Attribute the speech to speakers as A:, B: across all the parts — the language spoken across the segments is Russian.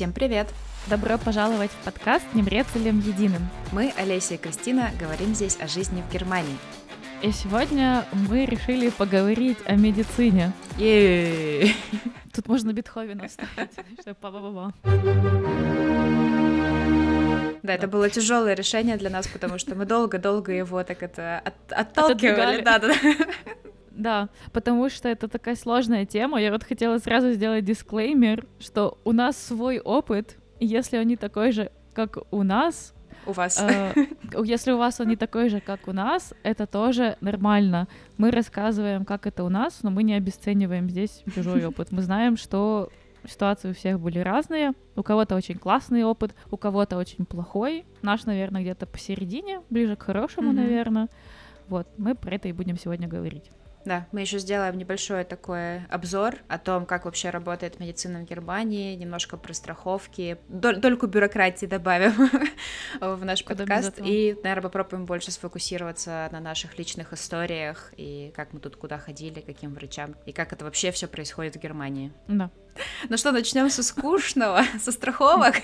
A: Всем привет!
B: Добро пожаловать в подкаст «Немрецелем единым».
A: Мы, Олеся и Кристина, говорим здесь о жизни в Германии.
B: И сегодня мы решили поговорить о медицине.
A: е
B: Тут можно Бетховена вставить, чтобы
A: Да, это было тяжелое решение для нас, потому что мы долго-долго его так это от- отталкивали. Да, да, да.
B: Да, потому что это такая сложная тема. Я вот хотела сразу сделать дисклеймер, что у нас свой опыт, и если он не такой же, как у нас,
A: У вас.
B: э, если у вас он не такой же, как у нас, это тоже нормально. Мы рассказываем, как это у нас, но мы не обесцениваем здесь чужой опыт. Мы знаем, что ситуации у всех были разные. У кого-то очень классный опыт, у кого-то очень плохой. Наш, наверное, где-то посередине, ближе к хорошему,
A: Мгм.
B: наверное. Вот, мы про это и будем сегодня говорить.
A: Да, мы еще сделаем небольшой такой обзор о том, как вообще работает медицина в Германии, немножко про страховки, дольку бюрократии добавим в наш
B: Куда
A: подкаст, и, наверное, попробуем больше сфокусироваться на наших личных историях и как мы тут куда ходили, каким врачам, и как это вообще все происходит в Германии.
B: Да.
A: Ну что, начнем со скучного, со страховок.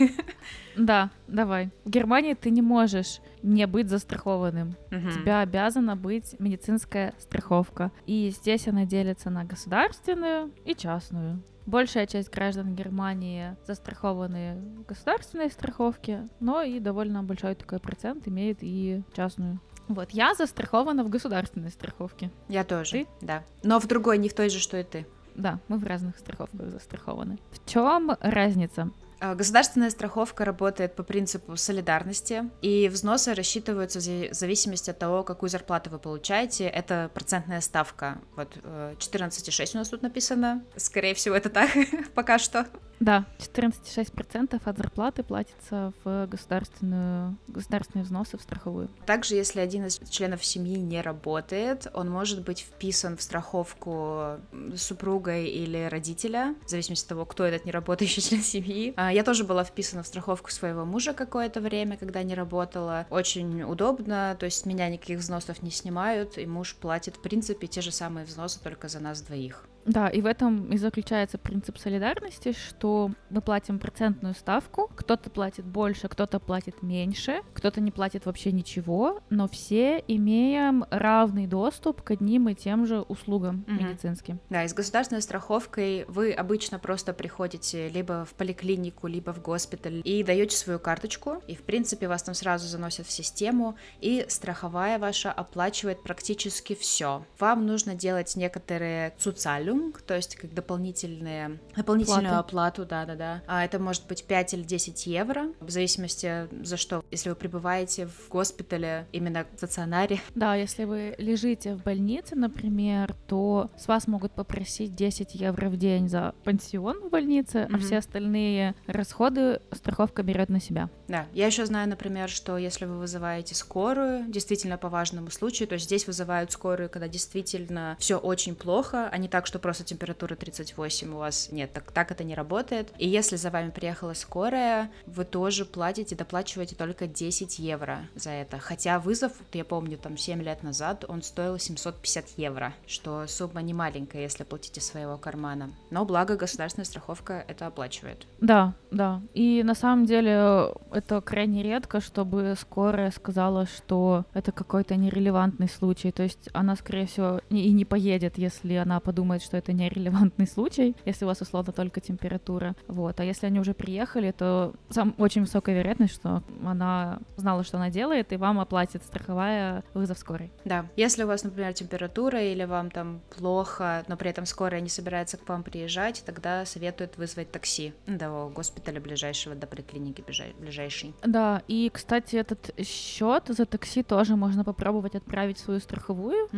B: Да, давай. В Германии ты не можешь не быть застрахованным.
A: Мгм.
B: У тебя обязана быть медицинская страховка. И здесь она делится на государственную и частную. Большая часть граждан Германии застрахованы в государственной страховке, но и довольно большой такой процент имеет и частную. Вот, я застрахована в государственной страховке.
A: Я тоже,
B: Ты?
A: да. Но в другой, не в той же, что и ты.
B: Да, мы в разных страховках застрахованы. В чем разница?
A: А, Государственная страховка работает по принципу солидарности, и взносы рассчитываются в зависимости от того, какую зарплату вы получаете. Это процентная ставка. Вот э, 14,6 у нас тут написано. Скорее всего, это так пока что.
B: Да, 14,6% от зарплаты платится в государственную, государственные взносы в страховую.
A: Также, если один из членов семьи не работает, он может быть вписан в страховку супруга или родителя, в зависимости от того, кто этот неработающий член семьи. А, Я тоже была вписана в страховку своего мужа какое-то время, когда не работала. Очень удобно, то есть с меня никаких взносов не снимают, и муж платит, в принципе, те же самые взносы, только за нас двоих.
B: Да, и в этом и заключается принцип солидарности, что мы платим процентную ставку, кто-то платит больше, кто-то платит меньше, кто-то не платит вообще ничего, но все имеем равный доступ к одним и тем же услугам
A: Мгм.
B: медицинским.
A: Да, и с государственной страховкой вы обычно просто приходите либо в поликлинику, либо в госпиталь и даете свою карточку, и в принципе вас там сразу заносят в систему, и страховая ваша оплачивает практически все. Вам нужно делать некоторые цуцалюнг, то есть как дополнительные, дополнительную
B: Платы.
A: оплату, да-да-да. А это может быть 5 или 10 евро, в зависимости за что. Если вы пребываете в госпитале, именно в стационаре,
B: Да, если вы лежите в больнице, например, то с вас могут попросить 10 евро в день за пансион в больнице, а
A: Мгм.
B: все остальные расходы страховка берет на себя.
A: Да, я еще знаю, например, что если вы вызываете скорую, действительно по важному случаю, то есть здесь вызывают скорую, когда действительно все очень плохо, а не так, что просто температура 38 у вас. Нет, так, так это не работает. И если за вами приехала скорая, вы тоже платите, доплачиваете только 10 евро за это. Хотя вызов, я помню, там 7 лет назад, он стоил 750 евро, что сумма не маленькая, если платите своего кармана. Но благо государственная страховка это оплачивает.
B: Да, да. И на самом деле это крайне редко, чтобы скорая сказала, что это какой-то нерелевантный случай. То есть она, скорее всего, и не поедет, если она подумает, что это нерелевантный случай, если у вас условно только температура. Вот. А если они уже приехали, то сам очень высокая вероятность, что она знала, что она делает, и вам оплатит страховая вызов скорой.
A: Да, если у вас, например, температура или вам там плохо, но при этом скорая не собирается к вам приезжать, тогда советуют вызвать такси до госпиталя ближайшего, до поликлиники ближай- ближайшей.
B: Да, и, кстати, этот счет за такси тоже можно попробовать отправить в свою страховую,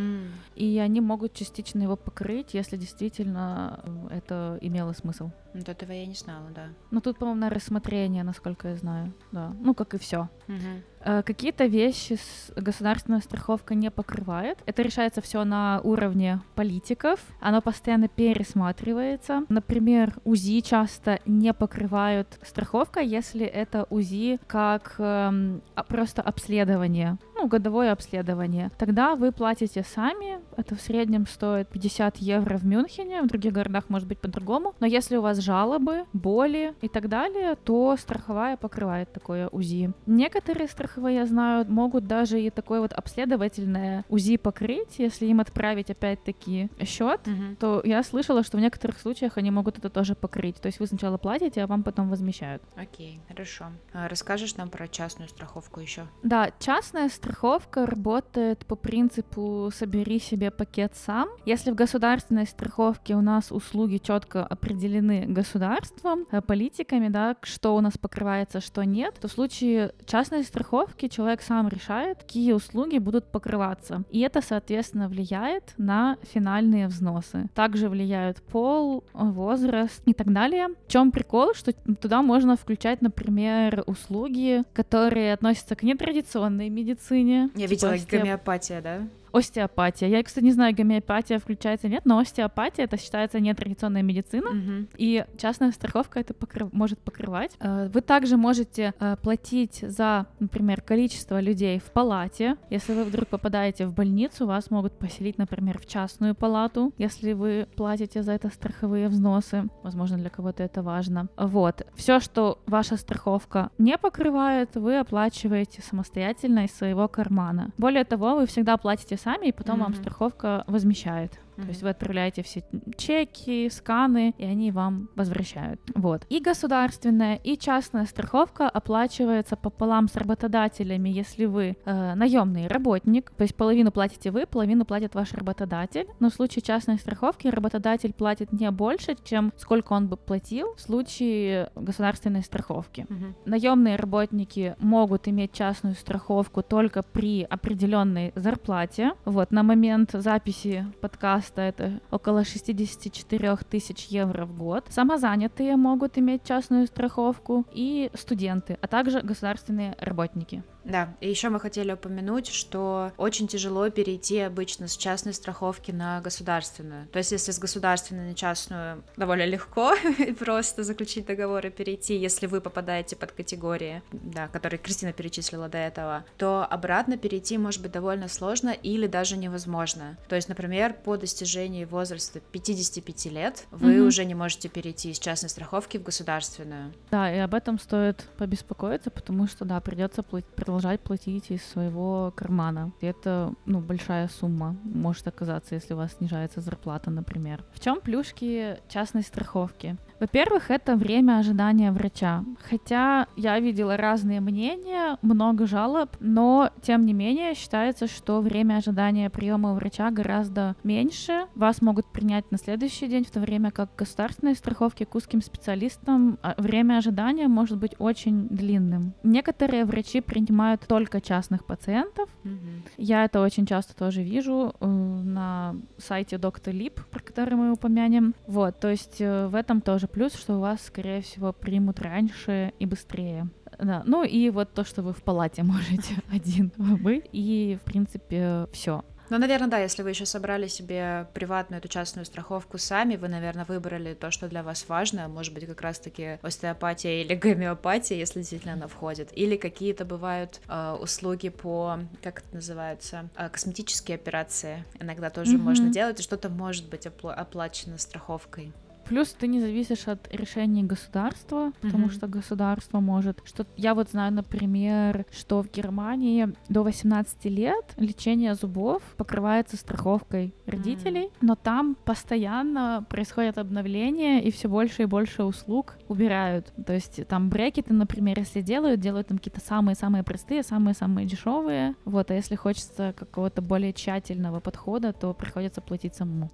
B: и они могут частично его покрыть, если действительно э, это имело смысл.
A: Вот этого я не знала, да.
B: Но тут, по-моему, на рассмотрение, насколько я знаю, да. Ну, как и все.
A: Мгм.
B: Э, Какие-то вещи государственная страховка не покрывает. Это решается все на уровне политиков. Оно постоянно пересматривается. Например, УЗИ часто не покрывают страховка, если это УЗИ как а- просто обследование. ну, годовое обследование. Тогда вы платите сами, это в среднем стоит 50 евро в Мюнхене, в других городах может быть по-другому, но если у вас жалобы, боли и так далее, то страховая покрывает такое УЗИ. Некоторые страховые, я знаю, могут даже и такое вот обследовательное УЗИ покрыть, если им отправить опять-таки счет, mm-hmm. то я слышала, что в некоторых случаях они могут это тоже покрыть. То есть вы сначала платите, а вам потом возмещают.
A: Окей, хорошо. А расскажешь нам про частную страховку еще?
B: Да, частная страховка работает по принципу «собери себе пакет сам». Если в государственной страховке у нас услуги четко определены государством, э, политиками, да, что у нас покрывается, что нет, то в случае частной страховки человек сам решает, какие услуги будут покрываться. И это, соответственно, влияет на финальные взносы. Также влияют пол, возраст и так далее. В чем прикол, что туда можно включать, например, услуги, которые относятся к нетрадиционной медицине.
A: Я типа видела гомеопатия, да?
B: Остеопатия. Я, кстати, не знаю, гомеопатия включается нет, но остеопатия это считается нетрадиционная медицина, угу. и частная страховка это покрыв... может покрывать. Э, вы также можете э, платить за, например, количество людей в палате. Если вы вдруг попадаете в больницу, вас могут поселить, например, в частную палату, если вы платите за это страховые взносы. Возможно, для кого-то это важно. Вот. Все, что ваша страховка не покрывает, вы оплачиваете самостоятельно из своего кармана. Более того, вы всегда платите сами, и потом mm-hmm. вам страховка возмещает. Mm-hmm. То есть вы отправляете все чеки, сканы, и они вам возвращают. Вот. И государственная, и частная страховка оплачивается пополам с работодателями, если вы э, наемный работник, то есть половину платите вы, половину платит ваш работодатель. Но в случае частной страховки работодатель платит не больше, чем сколько он бы платил в случае государственной страховки. Mm-hmm. Наемные работники могут иметь частную страховку только при определенной зарплате. Вот на момент записи подкаста подкаста это около 64 тысяч евро в год. Самозанятые могут иметь частную страховку и студенты, а также государственные работники.
A: Да, и еще мы хотели упомянуть, что очень тяжело перейти обычно с частной страховки на государственную. То есть, если с государственной на частную довольно легко просто заключить договор и перейти, если вы попадаете под категории, да, которые Кристина перечислила до этого, то обратно перейти может быть довольно сложно или даже невозможно. То есть, например, по достижении возраста 55 лет вы mm-hmm. уже не можете перейти из частной страховки в государственную.
B: Да, и об этом стоит побеспокоиться, потому что, да, придется продолжать продолжать платить из своего кармана. Это, ну, большая сумма может оказаться, если у вас снижается зарплата, например. В чем плюшки частной страховки? Во-первых, это время ожидания врача. Хотя я видела разные мнения, много жалоб, но тем не менее считается, что время ожидания приема у врача гораздо меньше. Вас могут принять на следующий день, в то время как государственные страховки к узким специалистам а, время ожидания может быть очень длинным. Некоторые врачи принимают только частных пациентов. Mm-hmm. Я это очень часто тоже вижу э, на сайте доктор Лип, про который мы упомянем. Вот, то есть э, в этом тоже плюс, что у вас, скорее всего, примут раньше и быстрее. Да, ну и вот то, что вы в палате можете один быть, и, в принципе, все.
A: Ну, наверное, да, если вы еще собрали себе приватную эту частную страховку сами, вы, наверное, выбрали то, что для вас важно, может быть, как раз-таки остеопатия или гомеопатия, если действительно она входит, или какие-то бывают э, услуги по, как это называется, э, косметические операции, иногда тоже mm-hmm. можно делать, и что-то может быть опла- оплачено страховкой.
B: Плюс ты не зависишь от решений государства, потому mm-hmm. что государство может. Что я вот знаю, например, что в Германии до 18 лет лечение зубов покрывается страховкой родителей, mm-hmm. но там постоянно происходят обновления и все больше и больше услуг убирают. То есть там брекеты, например, если делают, делают там какие-то самые-самые простые, самые-самые дешевые. Вот, а если хочется какого-то более тщательного подхода, то приходится платить самому.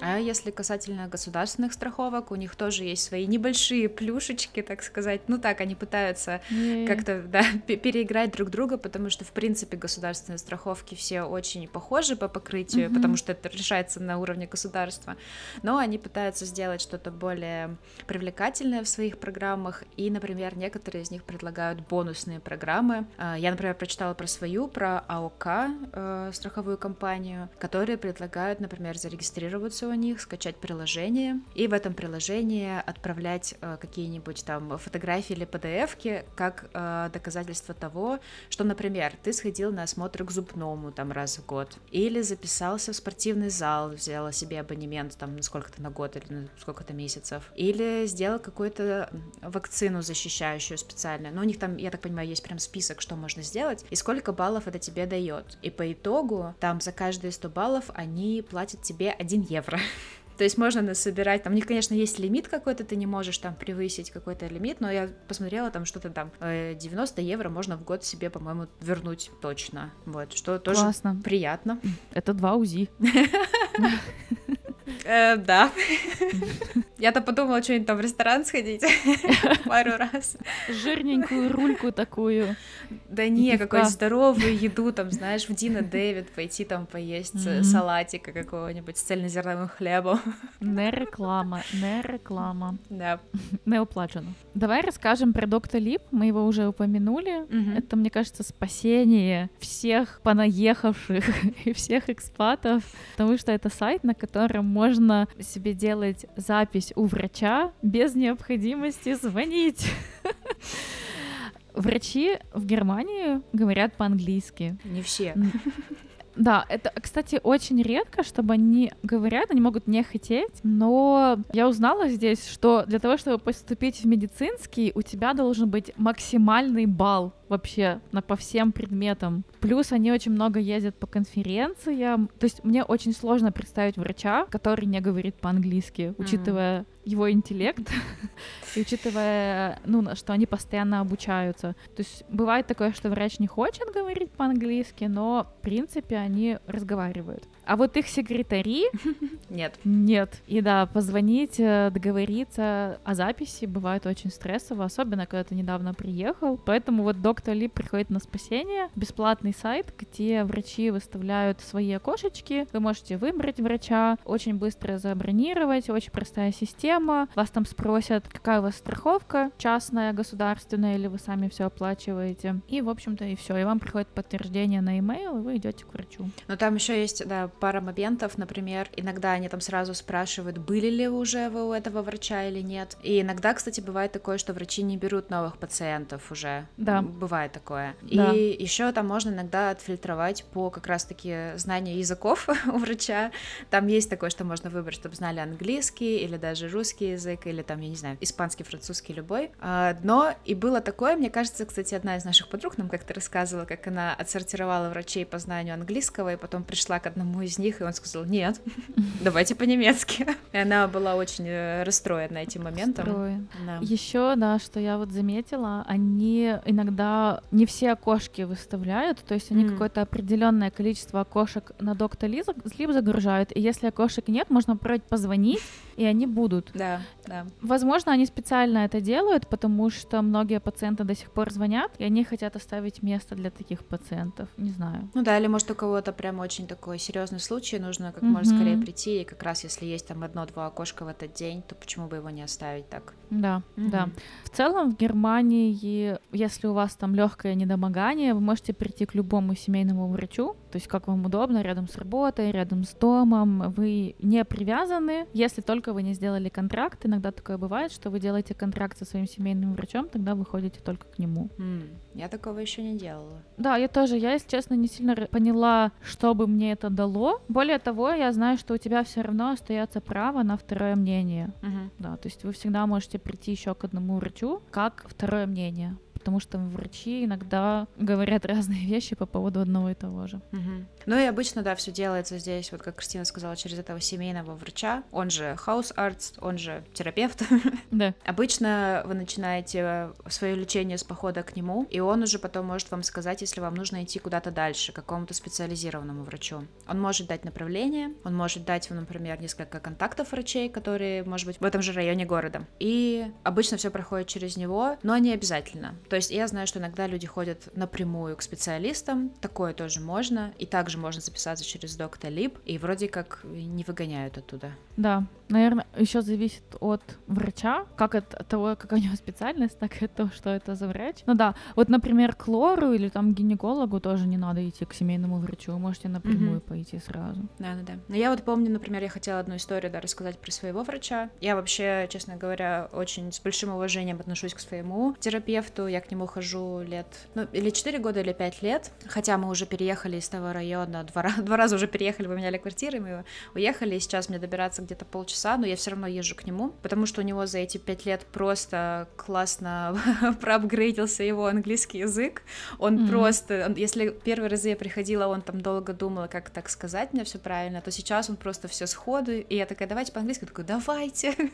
A: А если касательно государственных страховок, у них тоже есть свои небольшие плюшечки, так сказать. Ну так, они пытаются yeah. как-то да, переиграть друг друга, потому что, в принципе, государственные страховки все очень похожи по покрытию, mm-hmm. потому что это решается на уровне государства. Но они пытаются сделать что-то более привлекательное в своих программах, и, например, некоторые из них предлагают бонусные программы. А, я, например, прочитала про свою, про АОК, э, страховую компанию, которые предлагают, например, зарегистрироваться у них, скачать приложение, и в этом приложении отправлять э, какие-нибудь там фотографии или PDF-ки как э, доказательство того, что, например, ты сходил на осмотр к зубному там раз в год, или записался в спортивный зал, взяла себе абонемент там на сколько-то на год или на сколько-то месяцев, или сделал какую-то вакцину защищающую специальную. Ну, у них там, я так понимаю, есть прям список, что можно сделать, и сколько баллов это тебе дает. И по итогу, там за каждые 100 баллов они платят тебе 1 евро. То есть можно насобирать, там у них, конечно, есть лимит какой-то, ты не можешь там превысить какой-то лимит, но я посмотрела там что-то там 90 э, евро можно в год себе, по-моему, вернуть точно. Вот, что тоже Классно. приятно.
B: Это два УЗИ.
A: Э, да. Я-то подумала, что-нибудь там в ресторан сходить пару раз.
B: Жирненькую рульку такую.
A: Да не, какую здоровую еду, там, знаешь, в Дина Дэвид пойти там поесть mm-hmm. салатика какого-нибудь с цельнозерновым хлебом.
B: Не реклама, не реклама.
A: Да.
B: Не оплачено. Давай расскажем про Доктор Лип, мы его уже упомянули. Это, мне кажется, спасение всех понаехавших и всех экспатов, потому что это сайт, на котором можно себе делать запись у врача без необходимости звонить. Врачи в Германии говорят по-английски.
A: Не все.
B: Да, это, кстати, очень редко, чтобы они говорят, они могут не хотеть, но я узнала здесь, что для того, чтобы поступить в медицинский, у тебя должен быть максимальный балл вообще на, по всем предметам. Плюс они очень много ездят по конференциям. То есть мне очень сложно представить врача, который не говорит по-английски, учитывая его интеллект и учитывая, ну, что они постоянно обучаются. То есть бывает такое, что врач не хочет говорить по-английски, но, в принципе, они разговаривают. А вот их секретари...
A: Нет.
B: Нет. И да, позвонить, э, договориться о записи бывает очень стрессово, особенно когда ты недавно приехал. Поэтому вот доктор Ли приходит на спасение. Бесплатный сайт, где врачи выставляют свои окошечки. Вы можете выбрать врача, очень быстро забронировать, очень простая система. Вас там спросят, какая у вас страховка, частная, государственная, или вы сами все оплачиваете. И, в общем-то, и все. И вам приходит подтверждение на e-mail, и вы идете к врачу.
A: Но там еще есть, да, пара моментов, например, иногда они там сразу спрашивают, были ли уже вы у этого врача или нет. И иногда, кстати, бывает такое, что врачи не берут новых пациентов уже.
B: Да.
A: Bывает такое. Да. И еще там можно иногда отфильтровать по как раз-таки знанию языков у врача. Там есть такое, что можно выбрать, чтобы знали английский или даже русский язык, или там, я не знаю, испанский, французский, любой. А, но и было такое, мне кажется, кстати, одна из наших подруг нам как-то рассказывала, как она отсортировала врачей по знанию английского, и потом пришла к одному из них, и он сказал, нет, давайте по-немецки. И она была очень э, расстроена этим моментом.
B: Да. Еще, да, что я вот заметила, они иногда не все окошки выставляют, то есть они mm. какое-то определенное количество окошек на доктор Лип загружают, и если окошек нет, можно попробовать позвонить, и они будут.
A: Да, да.
B: Возможно, они специально это делают, потому что многие пациенты до сих пор звонят, и они хотят оставить место для таких пациентов. Не знаю.
A: Ну да, или может у кого-то прям очень такой серьезный случае нужно как mm-hmm. можно скорее прийти, и как раз если есть там одно-два окошка в этот день, то почему бы его не оставить так?
B: Да, mm-hmm. да. В целом в Германии, если у вас там легкое недомогание, вы можете прийти к любому семейному врачу, то есть как вам удобно, рядом с работой, рядом с домом, вы не привязаны, если только вы не сделали контракт, иногда такое бывает, что вы делаете контракт со своим семейным врачом, тогда вы ходите только к нему.
A: Mm, я такого еще не делала.
B: Да, я тоже, я, если честно, не сильно поняла, что бы мне это дало. Более того, я знаю, что у тебя все равно остается право на второе мнение.
A: Uh-huh.
B: Да, то есть вы всегда можете прийти еще к одному врачу как второе мнение потому что врачи иногда говорят разные вещи по поводу одного и того же.
A: Угу. Ну и обычно, да, все делается здесь, вот как Кристина сказала, через этого семейного врача, он же house arts, он же терапевт.
B: Да.
A: Обычно вы начинаете свое лечение с похода к нему, и он уже потом может вам сказать, если вам нужно идти куда-то дальше, к какому-то специализированному врачу. Он может дать направление, он может дать вам, например, несколько контактов врачей, которые, может быть, в этом же районе города. И обычно все проходит через него, но не обязательно. То есть я знаю, что иногда люди ходят напрямую к специалистам, такое тоже можно, и также можно записаться через Doctolib, и вроде как не выгоняют оттуда.
B: Да, наверное, еще зависит от врача, как от того, какая у него специальность, так и от того, что это за врач. Ну да, вот, например, к лору или там гинекологу тоже не надо идти к семейному врачу, вы можете напрямую mm-hmm. пойти сразу.
A: Да, да, да. Но я вот помню, например, я хотела одну историю да, рассказать про своего врача. Я вообще, честно говоря, очень с большим уважением отношусь к своему терапевту. Я к нему хожу лет, ну, или 4 года, или 5 лет. Хотя мы уже переехали из того района, два, два раза уже переехали, поменяли квартиры, мы уехали, и сейчас мне добираться где-то полчаса, но я все равно езжу к нему, потому что у него за эти 5 лет просто классно проапгрейдился его английский язык. Он mm-hmm. просто, если первый раз я приходила, он там долго думал, как так сказать мне все правильно, то сейчас он просто все сходу, и я такая, давайте по-английски, такой, давайте.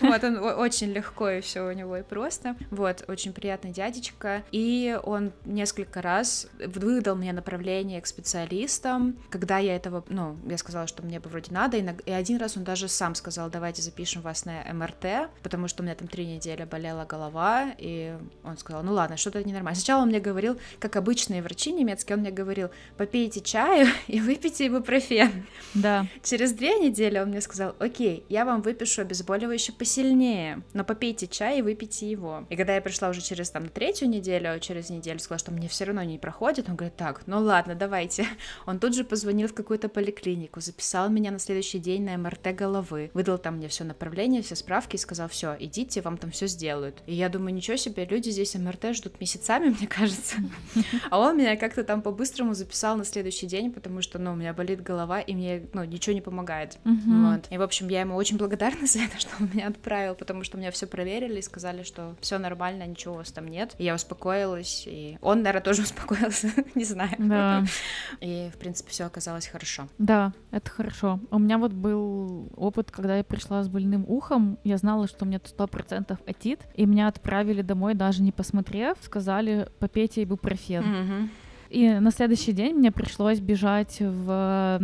A: Вот, он очень легко и все у него и просто. Вот, очень приятный дядечка. И он несколько раз выдал мне направление к специалистам, когда я этого, ну, я сказала, что мне бы вроде надо, и один раз он даже сам сказал, давайте запишем вас на МРТ, потому что у меня там три недели болела голова, и он сказал, ну ладно, что-то ненормально. Сначала он мне говорил, как обычные врачи немецкие, он мне говорил, попейте чаю и выпейте ибупрофен.
B: Да.
A: Через две недели он мне сказал, окей, я вам выпишу обезболивающее посильнее, но попейте чай и выпейте его. И когда я пришла уже через там третью неделю, через неделю сказала, что мне все равно не проходит, он говорит, так, ну ладно, давайте. Он тут же позвонил в какую-то поликлинику, записал меня на следующий день на МРТ головы, выдал там мне все направление, все справки и сказал, все, идите, вам там все сделают. И я думаю, ничего себе, люди здесь МРТ ждут месяцами, мне кажется. А он меня как-то там по-быстрому записал на следующий день, потому что, ну, у меня болит голова, и мне, ну, ничего не помогает. Вот. И, в общем, я ему очень благодарна за это, что он меня отправил, потому что меня все проверили и сказали, что все нормально, ничего у вас там нет. И я успокоилась, и он, наверное, тоже успокоился, не знаю.
B: Да.
A: И, в принципе, все оказалось хорошо.
B: Да, это хорошо. У меня вот был опыт, когда я пришла с больным ухом, я знала, что у меня сто процентов отит, и меня отправили домой, даже не посмотрев, сказали, попейте ибупрофен.
A: Mm-hmm.
B: И на следующий день мне пришлось бежать в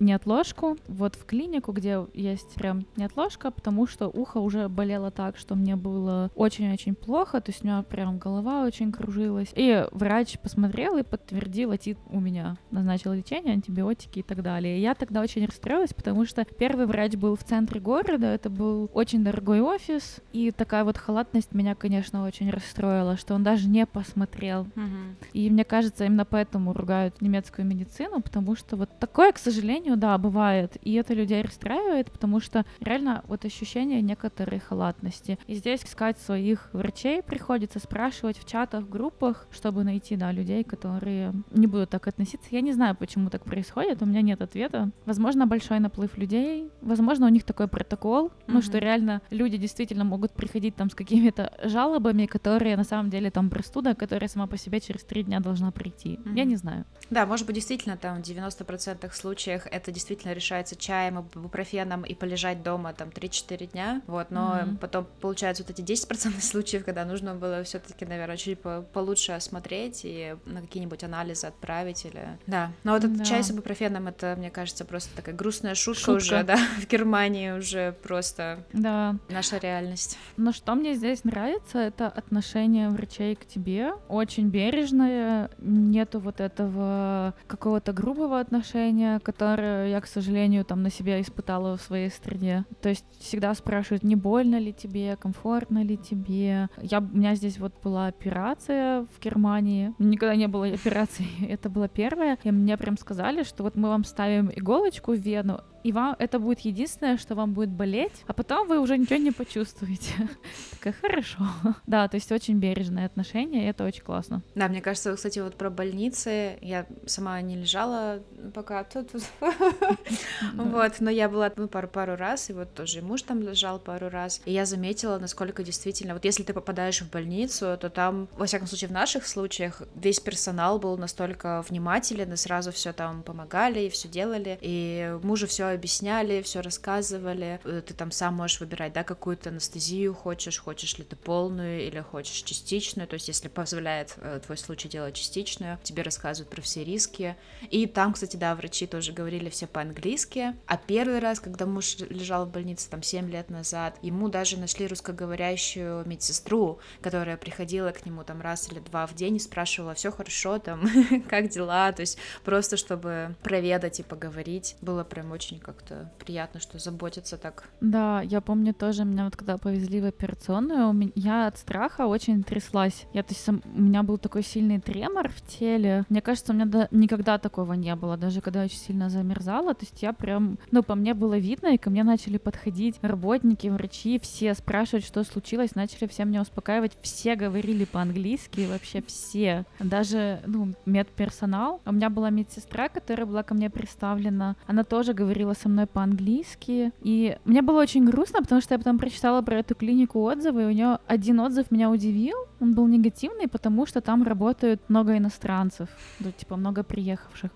B: неотложку, вот в клинику, где есть прям неотложка, потому что ухо уже болело так, что мне было очень-очень плохо, то есть у меня прям голова очень кружилась. И врач посмотрел и подтвердил отит у меня, назначил лечение, антибиотики и так далее. И я тогда очень расстроилась, потому что первый врач был в центре города, это был очень дорогой офис, и такая вот халатность меня, конечно, очень расстроила, что он даже не посмотрел.
A: Mm-hmm.
B: И мне кажется, именно поэтому ругают немецкую медицину, потому что вот такое, к сожалению, да, бывает, и это людей расстраивает, потому что реально вот ощущение некоторой халатности. И здесь искать своих врачей приходится, спрашивать в чатах, в группах, чтобы найти, да, людей, которые не будут так относиться. Я не знаю, почему так происходит, у меня нет ответа. Возможно, большой наплыв людей, возможно, у них такой протокол, mm-hmm. ну, что реально люди действительно могут приходить там с какими-то жалобами, которые на самом деле там простуда, которая сама по себе через три дня должна прийти. Mm-hmm. Я не знаю.
A: Да, может быть, действительно, там в 90% случаях это действительно решается чаем, ибупрофеном и полежать дома там 3-4 дня, вот, но mm-hmm. потом получается вот эти 10% случаев, когда нужно было все таки наверное, чуть по получше осмотреть и на какие-нибудь анализы отправить или... Да, но вот этот да. чай с ибупрофеном, это, мне кажется, просто такая грустная шутка, шутка. уже, да, в Германии уже просто
B: да.
A: наша реальность.
B: Но что мне здесь нравится, это отношение врачей к тебе, очень бережное, нет нету вот этого какого-то грубого отношения, которое я, к сожалению, там на себя испытала в своей стране. То есть всегда спрашивают, не больно ли тебе, комфортно ли тебе. Я, у меня здесь вот была операция в Германии. Никогда не было операции. Это была первая. И мне прям сказали, что вот мы вам ставим иголочку в вену, и вам это будет единственное, что вам будет болеть, а потом вы уже ничего не почувствуете. Такая, хорошо. Да, то есть очень бережное отношение, и это очень классно.
A: Да, мне кажется, кстати, вот про больницы, я сама не лежала пока тут, вот, но я была ну, пару, пару раз, и вот тоже муж там лежал пару раз, и я заметила, насколько действительно, вот если ты попадаешь в больницу, то там, во всяком случае, в наших случаях, весь персонал был настолько внимателен, и сразу все там помогали, и все делали, и мужу все объясняли, все рассказывали. Э, ты там сам можешь выбирать, да, какую-то анестезию хочешь, хочешь ли ты полную или хочешь частичную. То есть, если позволяет э, твой случай делать частичную, тебе рассказывают про все риски. И там, кстати, да, врачи тоже говорили все по-английски. А первый раз, когда муж лежал в больнице там 7 лет назад, ему даже нашли русскоговорящую медсестру, которая приходила к нему там раз или два в день и спрашивала, все хорошо там, как дела, то есть просто чтобы проведать и поговорить, было прям очень как-то приятно, что заботятся так.
B: Да, я помню тоже, меня вот когда повезли в операционную, я от страха очень тряслась. Я, то есть, у меня был такой сильный тремор в теле. Мне кажется, у меня да, никогда такого не было, даже когда очень сильно замерзала. То есть я прям, ну, по мне было видно, и ко мне начали подходить работники, врачи, все спрашивать, что случилось, начали все меня успокаивать. Все говорили по-английски, вообще все. Даже, ну, медперсонал. У меня была медсестра, которая была ко мне представлена. Она тоже говорила со мной по-английски. И мне было очень грустно, потому что я потом прочитала про эту клинику отзывы, и у нее один отзыв меня удивил. Он был негативный, потому что там работают много иностранцев, ну, типа много приехавших.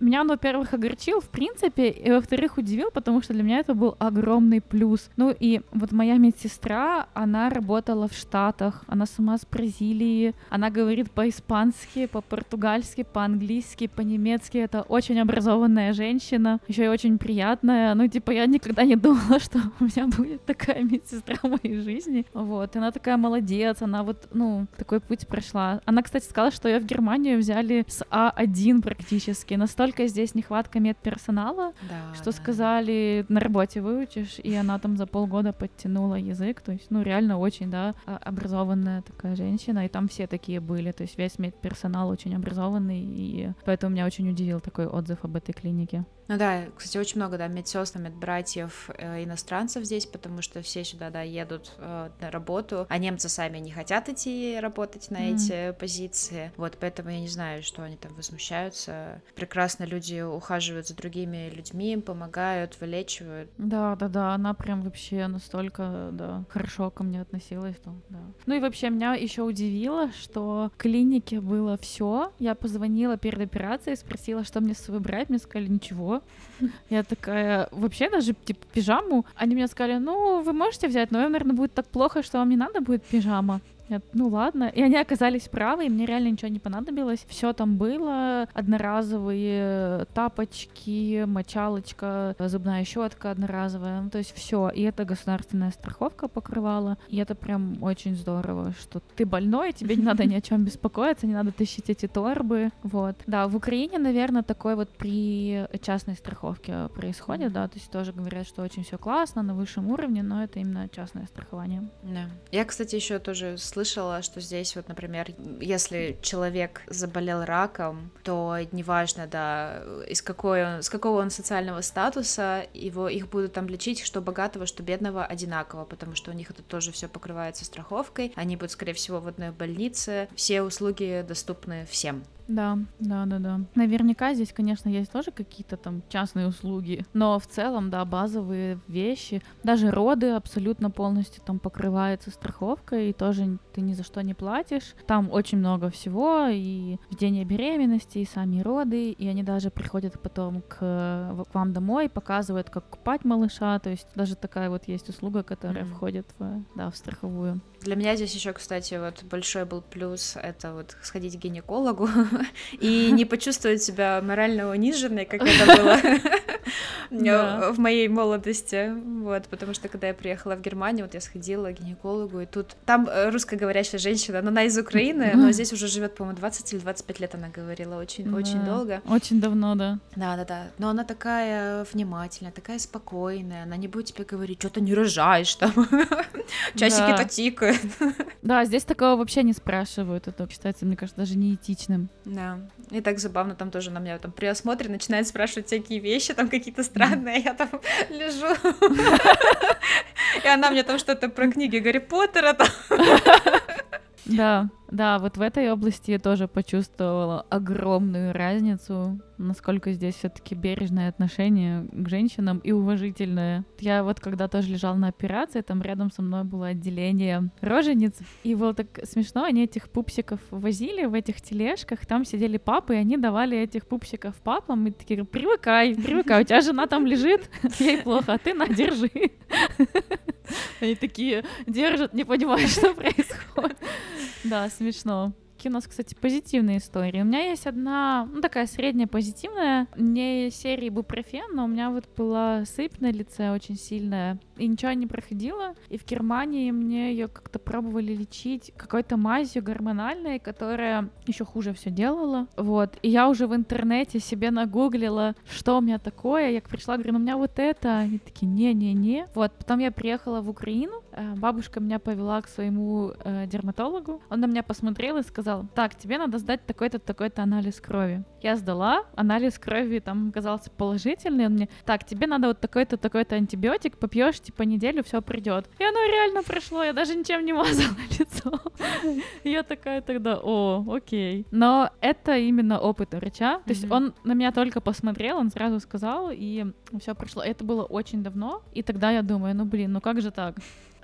B: Меня он, во-первых, огорчил, в принципе, и, во-вторых, удивил, потому что для меня это был огромный плюс. Ну и вот моя медсестра, она работала в Штатах, она сама с Бразилии, она говорит по-испански, по-португальски, по-английски, по-немецки. Это очень образованная женщина, еще и очень приятная. Ну, типа, я никогда не думала, что у меня будет такая медсестра в моей жизни. Вот, она такая молодец, она вот, ну, такой путь прошла. Она, кстати, сказала, что ее в Германию взяли с А1 практически. Настолько здесь нехватка медперсонала, да, что да. сказали, на работе выучишь, и она там за полгода подтянула язык. То есть, ну, реально очень, да, а, образованная такая женщина, и там все такие были. То есть весь медперсонал очень образованный, и поэтому меня очень удивил такой отзыв об этой клинике.
A: Ну да, кстати, очень много, да, медсестр, медбратьев э, иностранцев здесь, потому что все сюда, да, едут э, на работу, а немцы сами не хотят идти работать на mm. эти позиции, вот, поэтому я не знаю, что они там возмущаются. Прекрасно люди ухаживают за другими людьми, помогают, вылечивают.
B: Да, да, да, она прям вообще настолько, да, хорошо ко мне относилась, то, да. Ну и вообще меня еще удивило, что в клинике было все. Я позвонила перед операцией, спросила, что мне с собой брать, мне сказали, ничего, Я такая, вообще даже, типа, пижаму. Они мне сказали, ну, вы можете взять, но, наверное, будет так плохо, что вам не надо будет пижама. Ну ладно. И они оказались правы, и мне реально ничего не понадобилось. Все там было. Одноразовые тапочки, мочалочка, зубная щетка одноразовая. Ну, то есть все. И это государственная страховка покрывала. И это прям очень здорово, что ты больной, тебе не надо ни о чем беспокоиться, не надо тащить эти торбы. Вот. Да, в Украине, наверное, такой вот при частной страховке происходит, да, то есть тоже говорят, что очень все классно, на высшем уровне, но это именно частное страхование.
A: Да. Я, кстати, еще тоже слышала, что здесь вот, например, если человек заболел раком, то неважно, да, из какой он, с какого он социального статуса, его, их будут там лечить, что богатого, что бедного одинаково, потому что у них это тоже все покрывается страховкой, они будут, скорее всего, в одной больнице, все услуги доступны всем.
B: Да, да, да, да. Наверняка здесь, конечно, есть тоже какие-то там частные услуги, но в целом, да, базовые вещи, даже роды абсолютно полностью там покрываются страховкой, и тоже ты ни за что не платишь. Там очень много всего, и ведение беременности, и сами роды, и они даже приходят потом к, к вам домой, показывают, как купать малыша, то есть даже такая вот есть услуга, которая mm-hmm. входит в, да, в страховую.
A: Для меня здесь еще, кстати, вот большой был плюс это вот сходить к гинекологу и не почувствовать себя морально униженной, как это было в моей молодости. Вот, потому что когда я приехала в Германию, вот я сходила к гинекологу, и тут там э, русскоговорящая женщина, но она из Украины, но здесь уже живет, по-моему, 20 или 25 лет она говорила, очень, очень долго.
B: Очень давно, да.
A: Да, да, да. Но она такая внимательная, такая спокойная, она не будет тебе говорить, что ты не рожаешь там, часики-то тикают.
B: Да, здесь такого вообще не спрашивают, это считается, мне кажется, даже неэтичным.
A: Да, и так забавно, там тоже на меня там при осмотре начинают спрашивать всякие вещи, там какие-то странные, я там лежу, и она мне там что-то про книги Гарри Поттера там.
B: Да, да, вот в этой области я тоже почувствовала огромную разницу, насколько здесь все-таки бережное отношение к женщинам и уважительное. Я вот когда тоже лежала на операции, там рядом со мной было отделение рожениц, и было так смешно, они этих пупсиков возили в этих тележках, там сидели папы, и они давали этих пупсиков папам, и такие, привыкай, привыкай, у тебя жена там лежит, ей плохо, а ты на, держи. Они такие держат, не понимают, что происходит. Да, смешно. Какие у нас, кстати, позитивные истории. У меня есть одна, ну, такая средняя позитивная, не серии бупрофен, но у меня вот была сыпь на лице очень сильная, и ничего не проходило. И в Германии мне ее как-то пробовали лечить какой-то мазью гормональной, которая еще хуже все делала. Вот. И я уже в интернете себе нагуглила, что у меня такое. Я пришла, говорю, ну у меня вот это. Они такие, не-не-не. Вот. Потом я приехала в Украину, э, бабушка меня повела к своему э, дерматологу. Он на меня посмотрел и сказал, так, тебе надо сдать такой-то, такой-то анализ крови. Я сдала, анализ крови там оказался положительный, он мне, так, тебе надо вот такой-то, такой-то антибиотик, попьешь, типа, неделю, все придет. И оно реально прошло, я даже ничем не мазала лицо. Я такая тогда, о, окей. Но это именно опыт врача, то есть он на меня только посмотрел, он сразу сказал, и все прошло. Это было очень давно, и тогда я думаю, ну блин, ну как же так?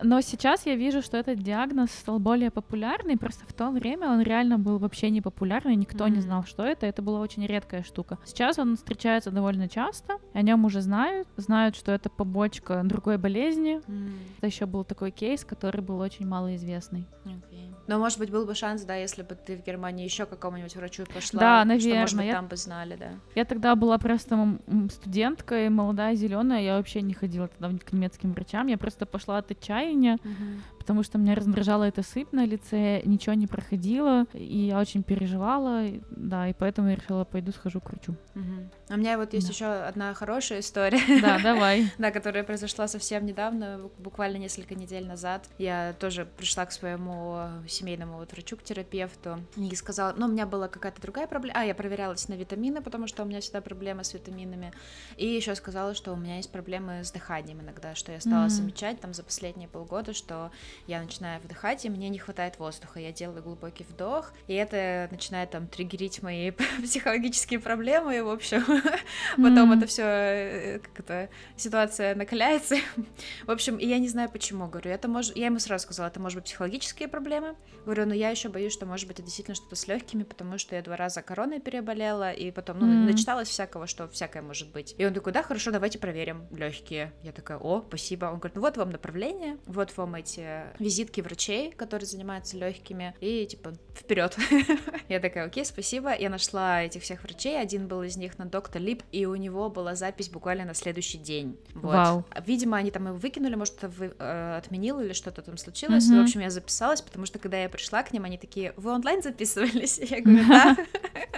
B: Но сейчас я вижу, что этот диагноз стал более популярный, просто в то время он реально был вообще не популярный, никто mm-hmm. не знал, что это, это была очень редкая штука. Сейчас он встречается довольно часто, о нем уже знают, знают, что это побочка другой болезни. Mm-hmm. Это еще был такой кейс, который был очень малоизвестный.
A: Okay. Но, может быть, был бы шанс, да, если бы ты в Германии еще к какому-нибудь врачу пошла,
B: да, наверное.
A: что, может быть,
B: я...
A: там бы знали, да.
B: Я тогда была просто студенткой, молодая, зеленая, я вообще не ходила тогда к немецким врачам, я просто пошла от отчаяния, угу. Потому что меня раздражала эта сыпь на лице, ничего не проходило, и я очень переживала, да, и поэтому я решила, пойду схожу к врачу.
A: Угу. У меня вот есть да. еще одна хорошая история.
B: Да, давай.
A: да, которая произошла совсем недавно, буквально несколько недель назад. Я тоже пришла к своему семейному вот врачу, к терапевту, и сказала, ну, у меня была какая-то другая проблема, а, я проверялась на витамины, потому что у меня всегда проблемы с витаминами, и еще сказала, что у меня есть проблемы с дыханием иногда, что я стала mm-hmm. замечать там за последние полгода, что я начинаю вдыхать, и мне не хватает воздуха, я делаю глубокий вдох, и это начинает там триггерить мои психологические проблемы, и, в общем, потом это все, э, как это, ситуация накаляется, в общем, и я не знаю почему, говорю, это может, я ему сразу сказала, это может быть психологические проблемы, Говорю, ну я еще боюсь, что может быть это действительно что-то с легкими, потому что я два раза короной переболела, и потом, ну, начиталась всякого, что всякое может быть. И он такой, да, хорошо, давайте проверим легкие. Я такая, о, спасибо. Он говорит, ну вот вам направление, вот вам эти визитки врачей, которые занимаются легкими, и типа вперед. Я такая, окей, спасибо. Я нашла этих всех врачей, один был из них на доктор Лип, и у него была запись буквально на следующий день. Вот.
B: Вау.
A: Видимо, они там его выкинули, может, вы, э, отменил или что-то там случилось. Mm-hmm. в общем, я записалась, потому что когда я пришла к ним, они такие, вы онлайн записывались? Я говорю, да.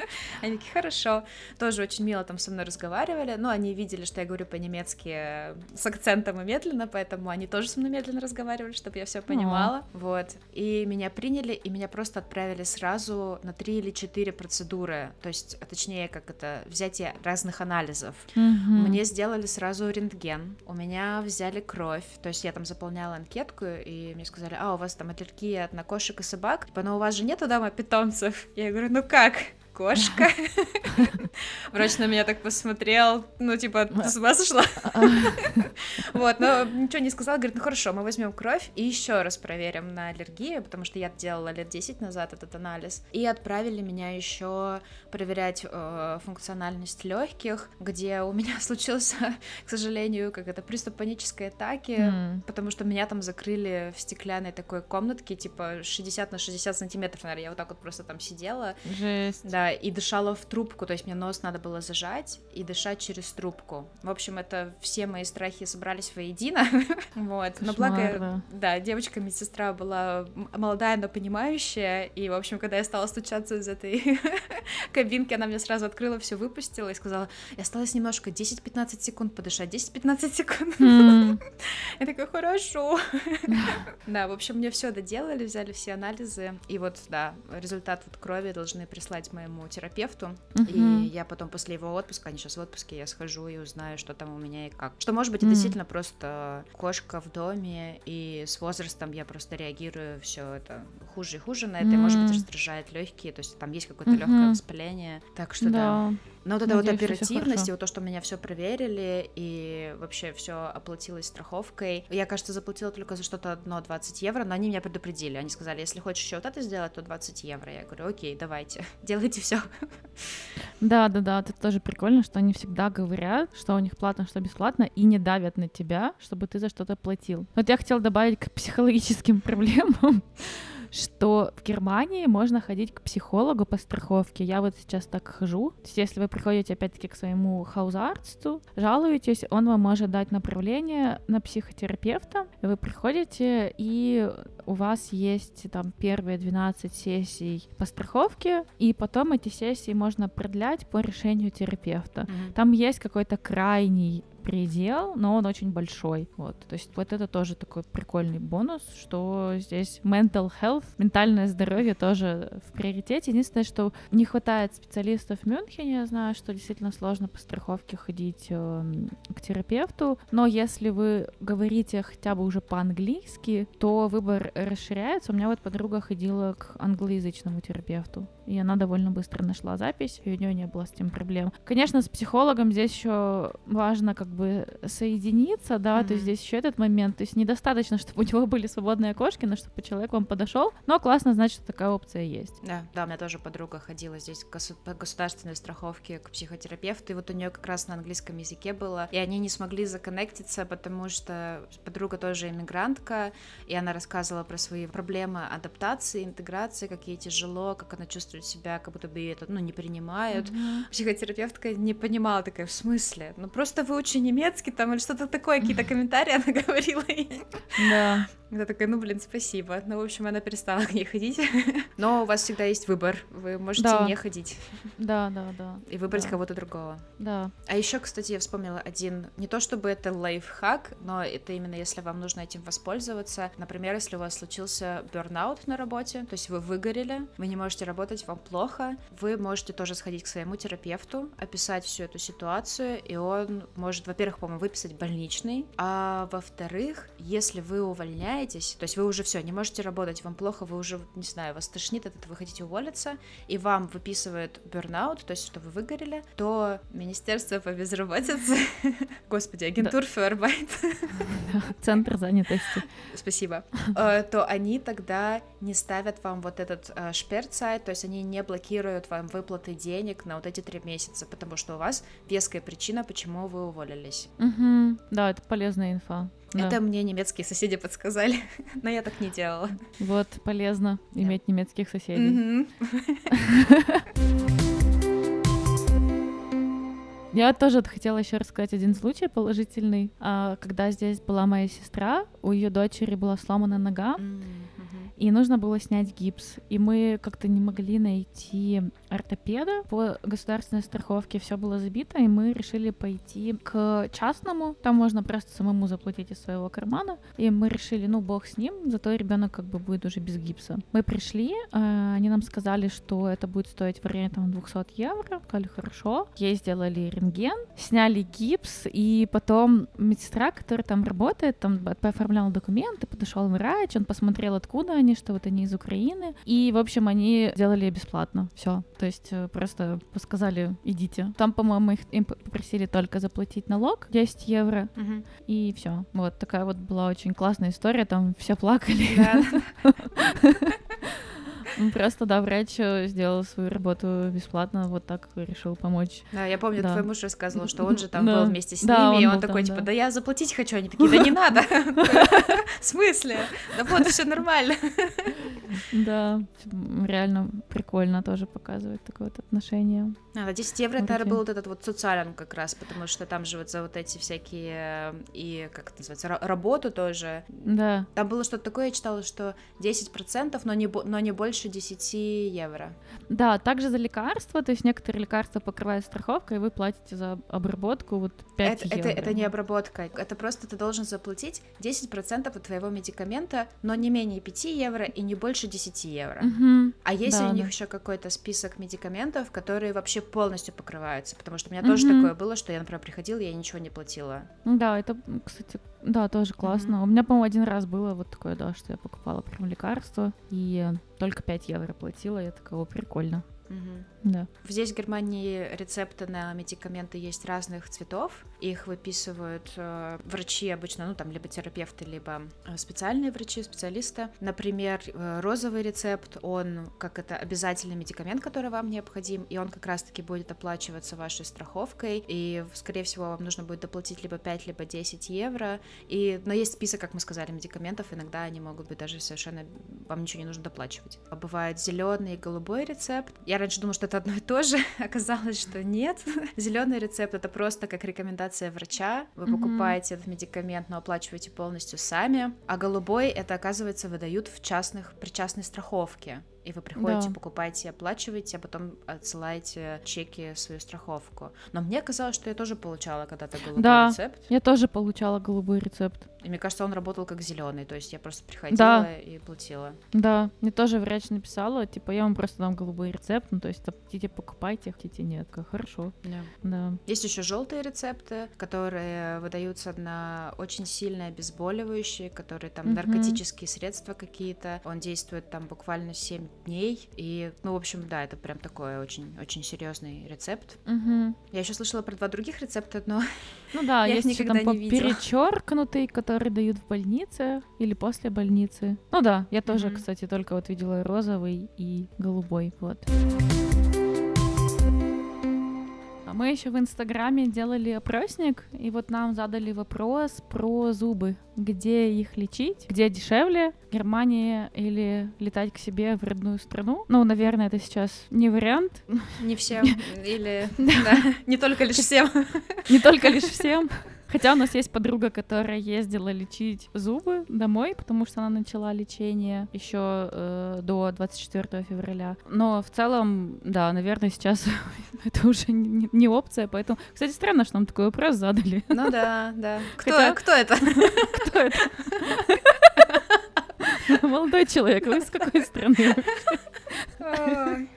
A: Они такие, хорошо. Тоже очень мило там со мной разговаривали, но они видели, что я говорю по-немецки с акцентом и медленно, поэтому они тоже со мной медленно разговаривали, чтобы я все понимала. Вот. И меня приняли, и меня просто отправили сразу на три или четыре процедуры, то есть, а точнее, как это, взятие разных анализов. Мне сделали сразу рентген, у меня взяли кровь, то есть я там заполняла анкетку, и мне сказали, а, у вас там аллергия на кошек и собак, типа, но у вас же нету дома питомцев? Я говорю, ну как? Кошка. Врач на меня так посмотрел, ну, типа, ты с ума сошла? Вот, но ничего не сказал, говорит, ну хорошо, мы возьмем кровь и еще раз проверим на аллергию, потому что я делала лет 10 назад этот анализ, и отправили меня еще проверять э, функциональность легких, где у меня случился, к сожалению, как это, приступ панической атаки, потому что меня там закрыли в стеклянной такой комнатке, типа 60 на 60 сантиметров, наверное, я вот так вот просто там сидела.
B: Жесть.
A: Да, и дышала в трубку, то есть мне нос надо было зажать и дышать через трубку. В общем, это все мои страхи собрались воедино, вот. Но благо, да, девочка-медсестра была молодая, но понимающая, и, в общем, когда я стала стучаться из этой кабинке, она мне сразу открыла, все выпустила и сказала, и осталось немножко, 10-15 секунд подышать, 10-15 секунд. Mm. Я такая, хорошо. Да, в общем, мне все доделали, взяли все анализы, и вот, да, результат вот крови должны прислать моему терапевту, и я потом после его отпуска, они сейчас в отпуске, я схожу и узнаю, что там у меня и как. Что, может быть, это действительно просто кошка в доме, и с возрастом я просто реагирую все это хуже и хуже на это, и, может быть, раздражает легкие, то есть там есть какое-то легкое воспаление. Так что да. Но вот эта вот оперативность, и вот то, что меня все проверили, и вообще все оплатилось страховкой. Я, кажется, заплатила только за что-то одно 20 евро, но они меня предупредили. Они сказали, если хочешь еще вот это сделать, то 20 евро. Я говорю, окей, давайте, делайте все.
B: Да, да, да, это тоже прикольно, что они всегда говорят, что у них платно, что бесплатно, и не давят на тебя, чтобы ты за что-то платил. Вот я хотела добавить к психологическим проблемам что в Германии можно ходить к психологу по страховке. Я вот сейчас так хожу. Если вы приходите опять-таки к своему хаузарцу, жалуетесь, он вам может дать направление на психотерапевта. Вы приходите, и у вас есть там первые 12 сессий по страховке, и потом эти сессии можно продлять по решению терапевта. Mm-hmm. Там есть какой-то крайний предел, но он очень большой. Вот. То есть вот это тоже такой прикольный бонус, что здесь mental health, ментальное здоровье тоже в приоритете. Единственное, что не хватает специалистов в Мюнхене, я знаю, что действительно сложно по страховке ходить э, к терапевту, но если вы говорите хотя бы уже по-английски, то выбор расширяется. У меня вот подруга ходила к англоязычному терапевту, и она довольно быстро нашла запись, и у нее не было с этим проблем. Конечно, с психологом здесь еще важно как бы соединиться, да, mm-hmm. то есть здесь еще этот момент, то есть недостаточно, чтобы у него были свободные окошки, но чтобы человек вам подошел, но классно, значит, такая опция есть.
A: Да, да, у меня тоже подруга ходила здесь по государственной страховке к психотерапевту, и вот у нее как раз на английском языке было, и они не смогли законнектиться, потому что подруга тоже иммигрантка, и она рассказывала про свои проблемы адаптации, интеграции, как ей тяжело, как она чувствует себя, как будто бы ее это, ну, не принимают. Mm-hmm. Психотерапевтка не понимала, такая, в смысле? Ну, просто вы очень немецкий там или что-то такое, какие-то комментарии она говорила.
B: Да.
A: Я такая, ну, блин, спасибо. Ну, в общем, она перестала к ней ходить. Но у вас всегда есть выбор. Вы можете да. не ходить.
B: Да, да, да.
A: И выбрать
B: да.
A: кого-то другого.
B: Да.
A: А еще, кстати, я вспомнила один, не то чтобы это лайфхак, но это именно если вам нужно этим воспользоваться. Например, если у вас случился бернаут на работе, то есть вы выгорели, вы не можете работать, вам плохо, вы можете тоже сходить к своему терапевту, описать всю эту ситуацию, и он может, во-первых, по-моему, выписать больничный, а во-вторых, если вы увольняете увольняетесь, то есть вы уже все, не можете работать, вам плохо, вы уже, не знаю, вас тошнит, это вы хотите уволиться, и вам выписывают бернаут, то есть что вы выгорели, то Министерство по безработице, господи, агентур Фербайт,
B: Центр занятости,
A: спасибо, э, то они тогда не ставят вам вот этот э, шперцайт, то есть они не блокируют вам выплаты денег на вот эти три месяца, потому что у вас веская причина, почему вы уволились.
B: Да, это полезная инфа.
A: Да. Это мне немецкие соседи подсказали, но я так не делала.
B: Вот, полезно да. иметь немецких соседей. Я тоже хотела еще рассказать один случай положительный. А, когда здесь была моя сестра, у ее дочери была сломана нога. Mm и нужно было снять гипс. И мы как-то не могли найти ортопеда. По государственной страховке, все было забито, и мы решили пойти к частному, там можно просто самому заплатить из своего кармана, и мы решили, ну, бог с ним, зато ребенок как бы будет уже без гипса. Мы пришли, э, они нам сказали, что это будет стоить в районе там 200 евро, сказали, хорошо, ей сделали рентген, сняли гипс, и потом медсестра, которая там работает, там оформляла документы, подошел врач, он посмотрел, откуда они, что вот они из Украины. И, в общем, они делали бесплатно. Все. То есть э, просто сказали, идите. Там, по-моему, их им попросили только заплатить налог 10 евро. Угу. И все. Вот такая вот была очень классная история. Там все плакали. Просто, да, врач э, сделал свою работу бесплатно, вот так решил помочь.
A: Да, я помню, да. твой муж рассказывал, что он же там да. был вместе с да, ними, и он такой, там, типа, да. да я заплатить хочу, они такие, да не надо. В смысле? Да вот, все нормально.
B: Да, реально прикольно тоже показывает такое вот отношение.
A: А, 10 евро, это был вот этот вот социален как раз, потому что там же вот за вот эти всякие, и как это называется, работу тоже.
B: Да.
A: Там было что-то такое, я читала, что 10%, но не, но не больше 10 евро.
B: Да, также за лекарства, то есть некоторые лекарства покрывает страховка, и вы платите за обработку вот 5
A: это,
B: евро.
A: Это, это не обработка, это просто ты должен заплатить 10% от твоего медикамента, но не менее 5 евро и не больше 10 евро.
B: Угу.
A: А есть
B: Да,
A: у них
B: да.
A: еще какой-то список медикаментов, которые вообще полностью покрываются, потому что у меня
B: Мгм.
A: тоже такое было, что я, например, приходила, я ничего не платила.
B: Да, это, кстати, да, тоже классно. У меня, по-моему, один раз было вот такое, да, что я покупала прям лекарство, и только 5 евро платила, я такого прикольно.
A: Мгм.
B: Да.
A: Здесь в Германии рецепты на медикаменты есть разных цветов. Их выписывают э, врачи обычно, ну там либо терапевты, либо э, специальные врачи, специалисты. Например, э, розовый рецепт, он как это обязательный медикамент, который вам необходим, и он как раз-таки будет оплачиваться вашей страховкой. И, скорее всего, вам нужно будет доплатить либо 5, либо 10 евро. И, но есть список, как мы сказали, медикаментов. Иногда они могут быть даже совершенно вам ничего не нужно доплачивать. А бывает зеленый и голубой рецепт. Я раньше думала, что это одно и то же. Оказалось, что нет. Зеленый рецепт это просто как рекомендация врача. Вы покупаете этот медикамент, но оплачиваете полностью сами. А голубой это, оказывается, выдают в частных, при частной страховке. И вы приходите,
B: Да.
A: покупаете, оплачиваете, а потом отсылаете чеки в свою страховку. Но мне казалось, что я тоже получала когда-то голубой
B: Да.
A: рецепт.
B: Я тоже получала голубой рецепт.
A: И мне кажется, он работал как зеленый. То есть я просто приходила и платила.
B: Да, мне тоже врач написала, типа, я вам просто дам голубой рецепт, ну, то есть, хотите, покупайте, хотите, нет. Такая, Хорошо, да.
A: Есть еще желтые рецепты, которые выдаются на очень сильные обезболивающие, которые там
B: Мгм.
A: наркотические средства какие-то. Он действует там буквально 7 дней. И, ну, в общем, да, это прям такой очень, очень серьезный рецепт.
B: Мгм.
A: Я еще слышала про два других рецепта, но
B: Ну да,
A: Я их
B: есть еще
A: никогда
B: там
A: не видела.
B: перечеркнутый, который дают в больнице или после больницы. Ну да, я тоже,
A: Мгм.
B: кстати, только вот видела розовый и голубой, вот. А Мы еще в Инстаграме делали опросник, и вот нам задали вопрос про зубы. Где их лечить? Где дешевле? Германия или летать к себе в родную страну? Ну, наверное, это сейчас не вариант.
A: не всем. Или не только лишь всем.
B: Не только лишь всем. Хотя у нас есть подруга, которая ездила лечить зубы домой, потому что она начала лечение еще э, до 24 февраля. Но в целом, да, наверное, сейчас это уже не, не опция, поэтому... Кстати, странно, что нам такой вопрос задали.
A: Ну да, да. Кто,
B: Хотя-
A: кто это?
B: Кто это? Молодой человек, вы с какой страны?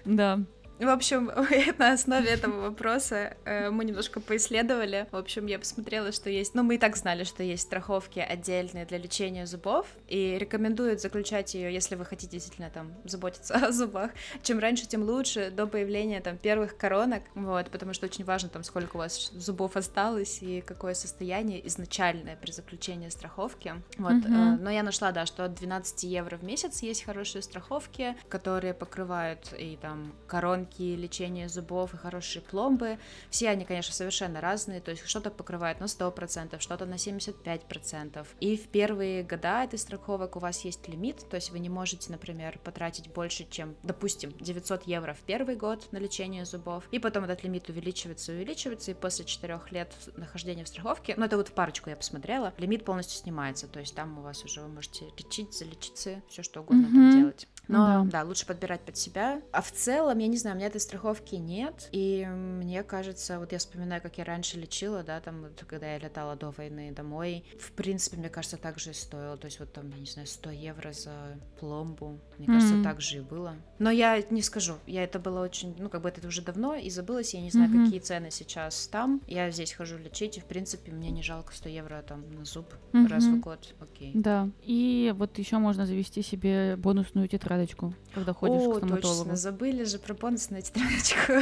B: Да.
A: В общем, на основе этого вопроса э, мы немножко поисследовали. В общем, я посмотрела, что есть... Ну, мы и так знали, что есть страховки отдельные для лечения зубов, и рекомендуют заключать ее, если вы хотите действительно там заботиться о зубах. Чем раньше, тем лучше, до появления там первых коронок, вот, потому что очень важно там, сколько у вас зубов осталось и какое состояние изначальное при заключении страховки. Вот, э, но я нашла, да, что от 12 евро в месяц есть хорошие страховки, которые покрывают и там коронки, лечение зубов и хорошие пломбы. Все они, конечно, совершенно разные, то есть что-то покрывает на 100%, что-то на 75%. И в первые года этой страховок у вас есть лимит, то есть вы не можете, например, потратить больше, чем, допустим, 900 евро в первый год на лечение зубов, и потом этот лимит увеличивается, увеличивается, и после 4 лет нахождения в страховке, ну это вот в парочку я посмотрела, лимит полностью снимается, то есть там у вас уже вы можете лечить, залечиться, все что угодно там
B: Мгм.
A: делать. Но
B: Да.
A: да. лучше подбирать под себя. А в целом, я не знаю, меня этой страховки нет. И мне кажется, вот я вспоминаю, как я раньше лечила, да, там, вот, когда я летала до войны домой. В принципе, мне кажется, так же и стоило. То есть вот там, я не знаю, 100 евро за пломбу. Мне кажется,
B: Мгм.
A: так же и было. Но я не скажу. Я это было очень, ну, как бы это уже давно и забылась. Я не знаю,
B: Мгм.
A: какие цены сейчас там. Я здесь хожу лечить, и, в принципе, мне не жалко 100 евро там на зуб раз в год. Окей.
B: Да. И вот еще можно завести себе бонусную тетрадочку, когда ходишь
A: О,
B: к стоматологу.
A: точно, забыли же про бонусную тетрадочку.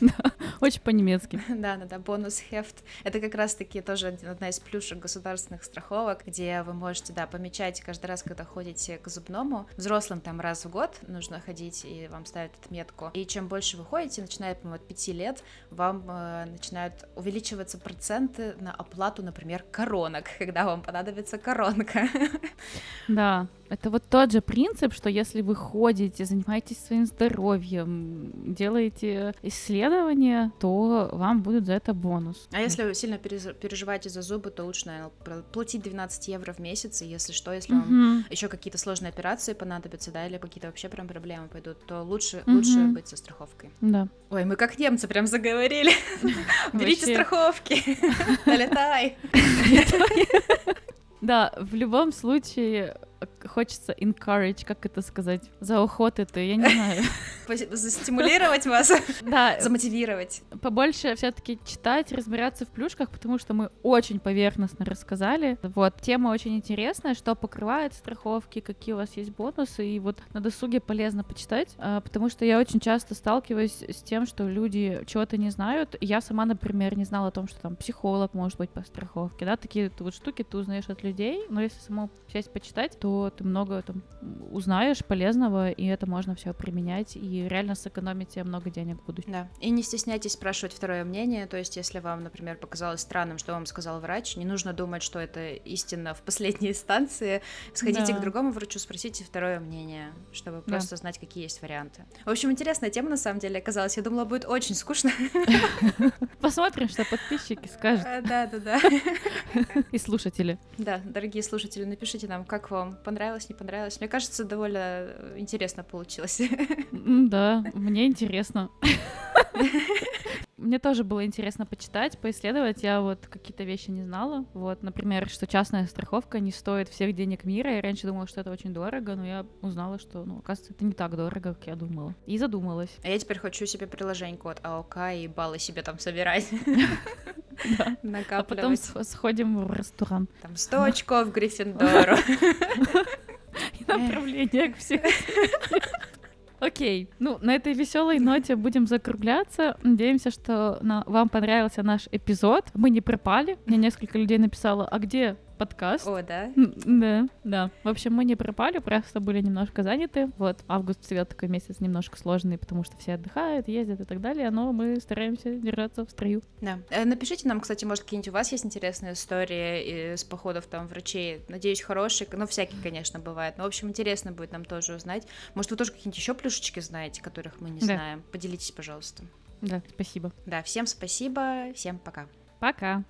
B: Очень по-немецки.
A: Да, да, да, бонус хефт. Это как раз-таки тоже одна из плюшек государственных страховок, где вы можете, да, помечать каждый раз, когда ходите к зубному. Взрослым там раз в год нужно ходить, и вам ставят отметку. И чем больше вы ходите, начиная, по-моему, от 5 лет, вам э, начинают увеличиваться проценты на оплату, например, коронок, когда вам понадобится коронка.
B: Да. Это вот тот же принцип, что если вы ходите, занимаетесь своим здоровьем, делаете исследования, то вам будет за это бонус.
A: А если вы сильно переживаете за зубы, то лучше, наверное, платить 12 евро в месяц, и если что, если угу. вам еще какие-то сложные операции понадобятся, да, или какие-то вообще прям проблемы пойдут, то лучше, угу. лучше быть со страховкой.
B: Да.
A: Ой, мы как немцы прям заговорили. Берите страховки. Налетай.
B: Да, в любом случае хочется encourage, как это сказать, за уход это, я не знаю.
A: Застимулировать вас,
B: да,
A: замотивировать.
B: Побольше все-таки читать, разбираться в плюшках, потому что мы очень поверхностно рассказали. Вот, тема очень интересная, что покрывает страховки, какие у вас есть бонусы, и вот на досуге полезно почитать, а, потому что я очень часто сталкиваюсь с тем, что люди чего-то не знают. Я сама, например, не знала о том, что там психолог может быть по страховке, да, такие вот штуки ты узнаешь от людей, но если саму часть почитать, то ты много там узнаешь полезного, и это можно все применять, и реально сэкономить тебе много денег в будущем.
A: Да, и не стесняйтесь спрашивать второе мнение, то есть если вам, например, показалось странным, что вам сказал врач, не нужно думать, что это истина в последней инстанции, сходите да. к другому врачу, спросите второе мнение, чтобы да. просто знать, какие есть варианты. В общем, интересная тема на самом деле оказалась, я думала, будет очень скучно.
B: Посмотрим, что подписчики скажут.
A: Да, да, да.
B: И слушатели.
A: Да, дорогие слушатели, напишите нам, как вам понравилось, не понравилось. Мне кажется, довольно э, интересно получилось.
B: Да, мне интересно. Мне тоже было интересно почитать, поисследовать. Я вот какие-то вещи не знала. Вот, например, что частная страховка не стоит всех денег мира. Я раньше думала, что это очень дорого, но я узнала, что, ну, оказывается, это не так дорого, как я думала. И задумалась.
A: А я теперь хочу себе приложение от АОК и баллы себе там собирать.
B: А потом сходим в ресторан.
A: Там 100 очков Гриффиндору.
B: И направление к всем. Окей, ну на этой веселой ноте будем закругляться. Надеемся, что на... вам понравился наш эпизод. Мы не пропали. Мне несколько людей написало, а где подкаст.
A: О, да?
B: Да, да. В общем, мы не пропали, просто были немножко заняты. Вот, август всегда такой месяц немножко сложный, потому что все отдыхают, ездят и так далее, но мы стараемся держаться в строю.
A: Да. Э, напишите нам, кстати, может, какие-нибудь у вас есть интересные истории с походов там врачей. Надеюсь, хорошие, ну, всякие, конечно, бывают. Но, в общем, интересно будет нам тоже узнать. Может, вы тоже какие-нибудь еще плюшечки знаете, которых мы не да. знаем. Поделитесь, пожалуйста.
B: Да, спасибо.
A: Да, всем спасибо, всем пока.
B: Пока.